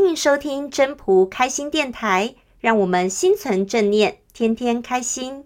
欢迎收听真朴开心电台，让我们心存正念，天天开心。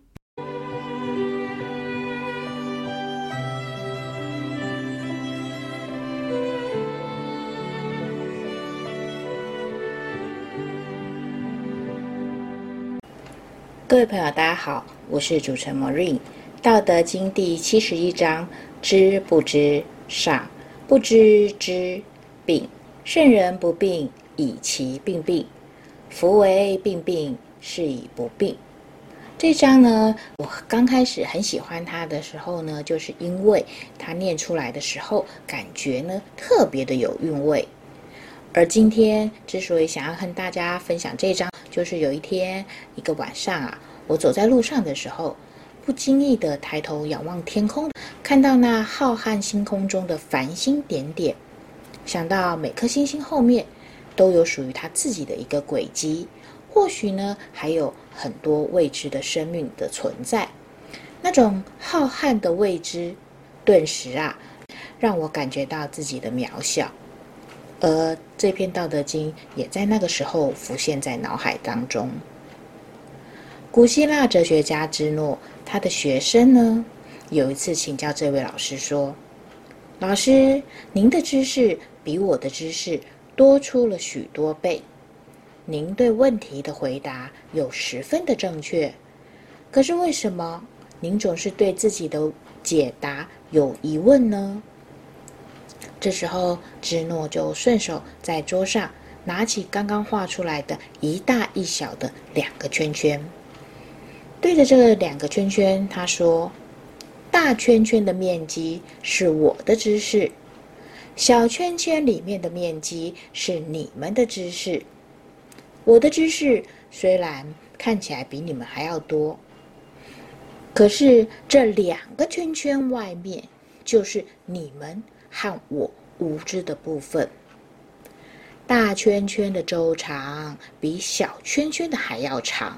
各位朋友，大家好，我是主持人 Marine。道德经第七十一章：知不知，上；不知知，病。圣人不病，以其病病。夫为病病，是以不病。这张呢，我刚开始很喜欢它的时候呢，就是因为它念出来的时候，感觉呢特别的有韵味。而今天之所以想要和大家分享这张，就是有一天一个晚上啊，我走在路上的时候，不经意的抬头仰望天空，看到那浩瀚星空中的繁星点点，想到每颗星星后面都有属于他自己的一个轨迹，或许呢还有很多未知的生命的存在。那种浩瀚的未知，顿时啊，让我感觉到自己的渺小。而这篇《道德经》也在那个时候浮现在脑海当中。古希腊哲学家芝诺，他的学生呢，有一次请教这位老师说：“老师，您的知识比我的知识多出了许多倍，您对问题的回答有十分的正确，可是为什么您总是对自己的解答有疑问呢？”这时候，芝诺就顺手在桌上拿起刚刚画出来的一大一小的两个圈圈，对着这两个圈圈，他说：“大圈圈的面积是我的知识，小圈圈里面的面积是你们的知识。我的知识虽然看起来比你们还要多，可是这两个圈圈外面就是你们。”和我无知的部分，大圈圈的周长比小圈圈的还要长，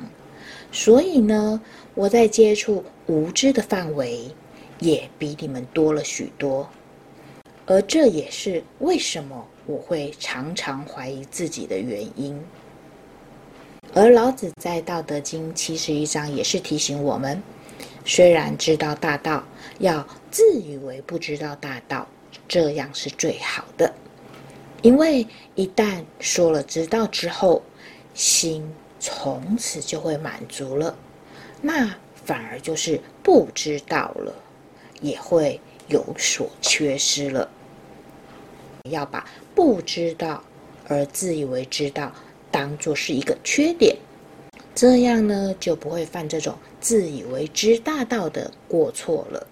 所以呢，我在接触无知的范围也比你们多了许多，而这也是为什么我会常常怀疑自己的原因。而老子在《道德经》七十一章也是提醒我们：虽然知道大道，要自以为不知道大道。这样是最好的，因为一旦说了知道之后，心从此就会满足了，那反而就是不知道了，也会有所缺失了。要把不知道而自以为知道当做是一个缺点，这样呢就不会犯这种自以为知大道的过错了。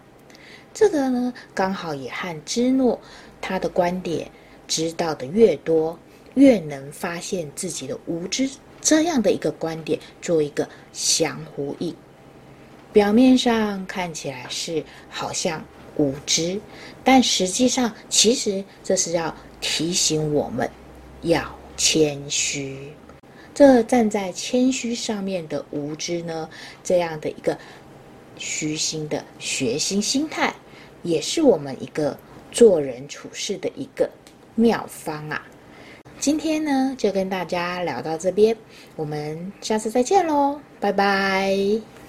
这个呢，刚好也和芝诺他的观点，知道的越多，越能发现自己的无知这样的一个观点做一个相呼应。表面上看起来是好像无知，但实际上其实这是要提醒我们要谦虚。这站在谦虚上面的无知呢，这样的一个。虚心的学习心态，也是我们一个做人处事的一个妙方啊！今天呢，就跟大家聊到这边，我们下次再见喽，拜拜。